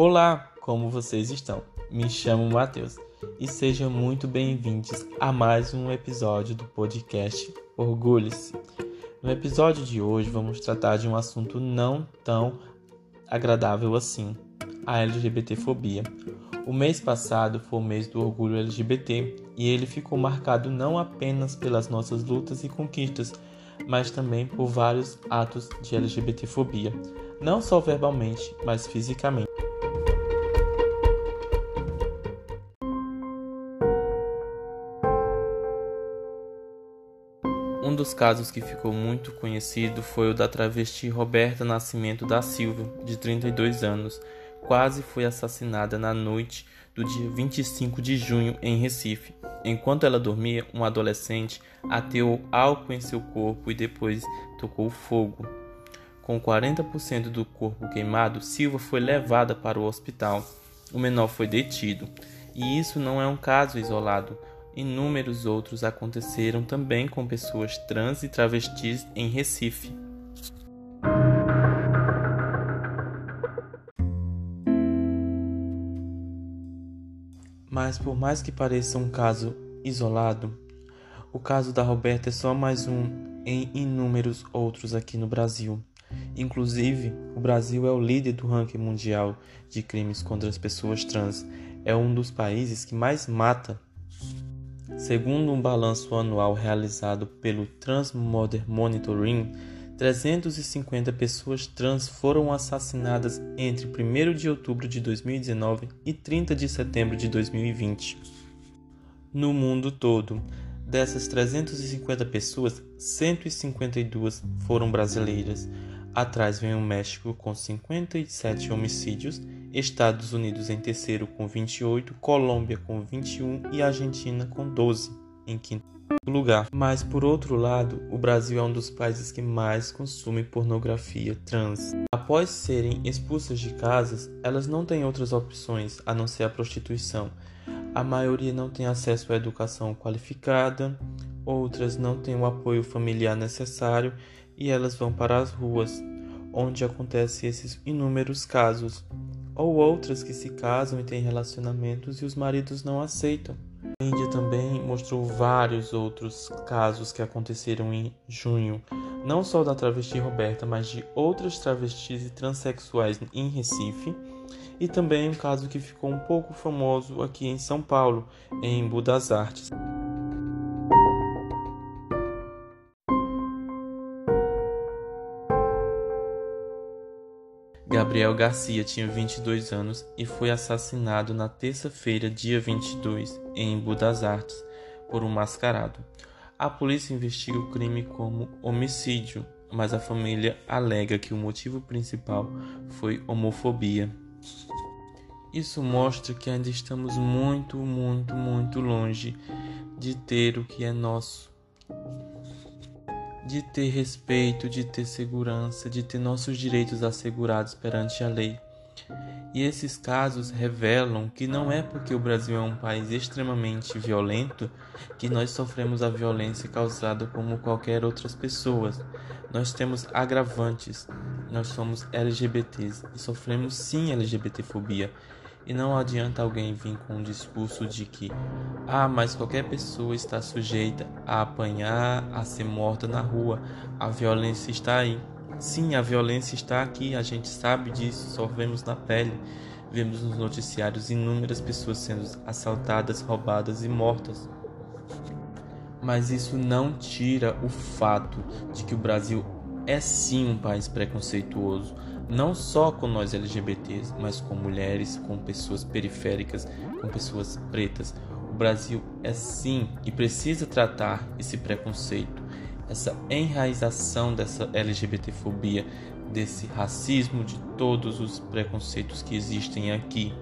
Olá, como vocês estão? Me chamo Matheus e sejam muito bem-vindos a mais um episódio do podcast Orgulhe-se. No episódio de hoje vamos tratar de um assunto não tão agradável assim, a LGBTfobia. O mês passado foi o mês do orgulho LGBT e ele ficou marcado não apenas pelas nossas lutas e conquistas, mas também por vários atos de LGBTfobia, não só verbalmente, mas fisicamente. Um dos casos que ficou muito conhecido foi o da travesti Roberta Nascimento da Silva, de 32 anos. Quase foi assassinada na noite do dia 25 de junho em Recife. Enquanto ela dormia, um adolescente ateou álcool em seu corpo e depois tocou fogo. Com 40% do corpo queimado, Silva foi levada para o hospital. O menor foi detido. E isso não é um caso isolado. Inúmeros outros aconteceram também com pessoas trans e travestis em Recife. Mas por mais que pareça um caso isolado, o caso da Roberta é só mais um em inúmeros outros aqui no Brasil. Inclusive, o Brasil é o líder do ranking mundial de crimes contra as pessoas trans. É um dos países que mais mata Segundo um balanço anual realizado pelo Transmodern Monitoring, 350 pessoas trans foram assassinadas entre 1 de outubro de 2019 e 30 de setembro de 2020. No mundo todo, dessas 350 pessoas, 152 foram brasileiras. Atrás vem o México com 57 homicídios Estados Unidos em terceiro com 28, Colômbia com 21 e Argentina com 12 em quinto lugar. Mas por outro lado, o Brasil é um dos países que mais consome pornografia trans. Após serem expulsas de casas, elas não têm outras opções a não ser a prostituição. A maioria não tem acesso à educação qualificada, outras não têm o apoio familiar necessário e elas vão para as ruas, onde acontecem esses inúmeros casos ou outras que se casam e têm relacionamentos e os maridos não aceitam. A Índia também mostrou vários outros casos que aconteceram em junho, não só da travesti Roberta, mas de outras travestis e transexuais em Recife, e também um caso que ficou um pouco famoso aqui em São Paulo, em Budas Artes. Gabriel Garcia tinha 22 anos e foi assassinado na terça-feira, dia 22, em Embu das Artes, por um mascarado. A polícia investiga o crime como homicídio, mas a família alega que o motivo principal foi homofobia. Isso mostra que ainda estamos muito, muito, muito longe de ter o que é nosso de ter respeito, de ter segurança, de ter nossos direitos assegurados perante a lei. E esses casos revelam que não é porque o Brasil é um país extremamente violento que nós sofremos a violência causada como qualquer outras pessoas. Nós temos agravantes. Nós somos LGBTs e sofremos sim LGBTfobia. E não adianta alguém vir com um discurso de que, ah, mas qualquer pessoa está sujeita a apanhar, a ser morta na rua, a violência está aí. Sim, a violência está aqui, a gente sabe disso, só vemos na pele. Vemos nos noticiários inúmeras pessoas sendo assaltadas, roubadas e mortas. Mas isso não tira o fato de que o Brasil é sim um país preconceituoso não só com nós LGBTs, mas com mulheres, com pessoas periféricas, com pessoas pretas. O Brasil é sim e precisa tratar esse preconceito, essa enraização dessa LGBTfobia, desse racismo, de todos os preconceitos que existem aqui.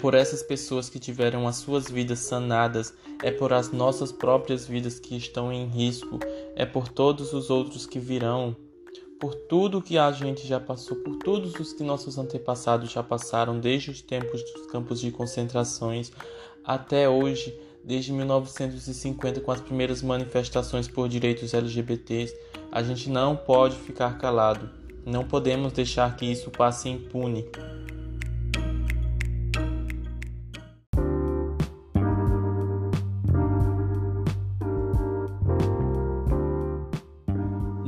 Por essas pessoas que tiveram as suas vidas sanadas, é por as nossas próprias vidas que estão em risco, é por todos os outros que virão, por tudo que a gente já passou, por todos os que nossos antepassados já passaram, desde os tempos dos campos de concentrações até hoje, desde 1950 com as primeiras manifestações por direitos LGBTs. A gente não pode ficar calado. Não podemos deixar que isso passe impune.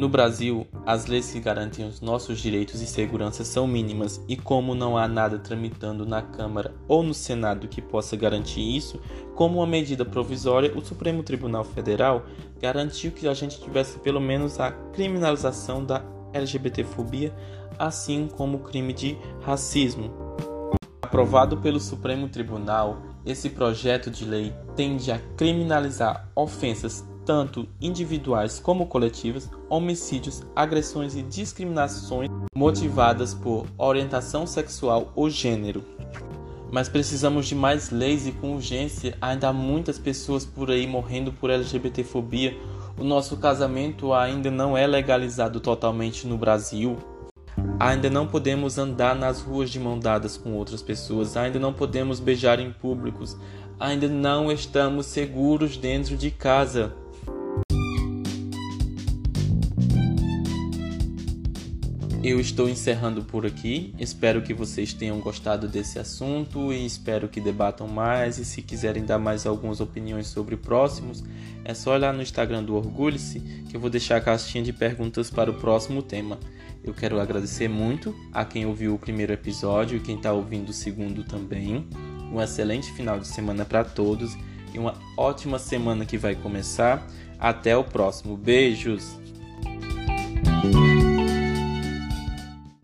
No Brasil, as leis que garantem os nossos direitos e segurança são mínimas, e como não há nada tramitando na Câmara ou no Senado que possa garantir isso, como uma medida provisória, o Supremo Tribunal Federal garantiu que a gente tivesse pelo menos a criminalização da LGBTfobia, assim como o crime de racismo. Aprovado pelo Supremo Tribunal, esse projeto de lei tende a criminalizar ofensas tanto individuais como coletivas, homicídios, agressões e discriminações motivadas por orientação sexual ou gênero. Mas precisamos de mais leis e com urgência. Ainda há muitas pessoas por aí morrendo por LGBTfobia. O nosso casamento ainda não é legalizado totalmente no Brasil. Ainda não podemos andar nas ruas de mão dadas com outras pessoas, ainda não podemos beijar em públicos, ainda não estamos seguros dentro de casa. Eu estou encerrando por aqui. Espero que vocês tenham gostado desse assunto e espero que debatam mais. E se quiserem dar mais algumas opiniões sobre próximos, é só olhar no Instagram do Orgulhe-se que eu vou deixar a caixinha de perguntas para o próximo tema. Eu quero agradecer muito a quem ouviu o primeiro episódio e quem está ouvindo o segundo também. Um excelente final de semana para todos e uma ótima semana que vai começar. Até o próximo. Beijos!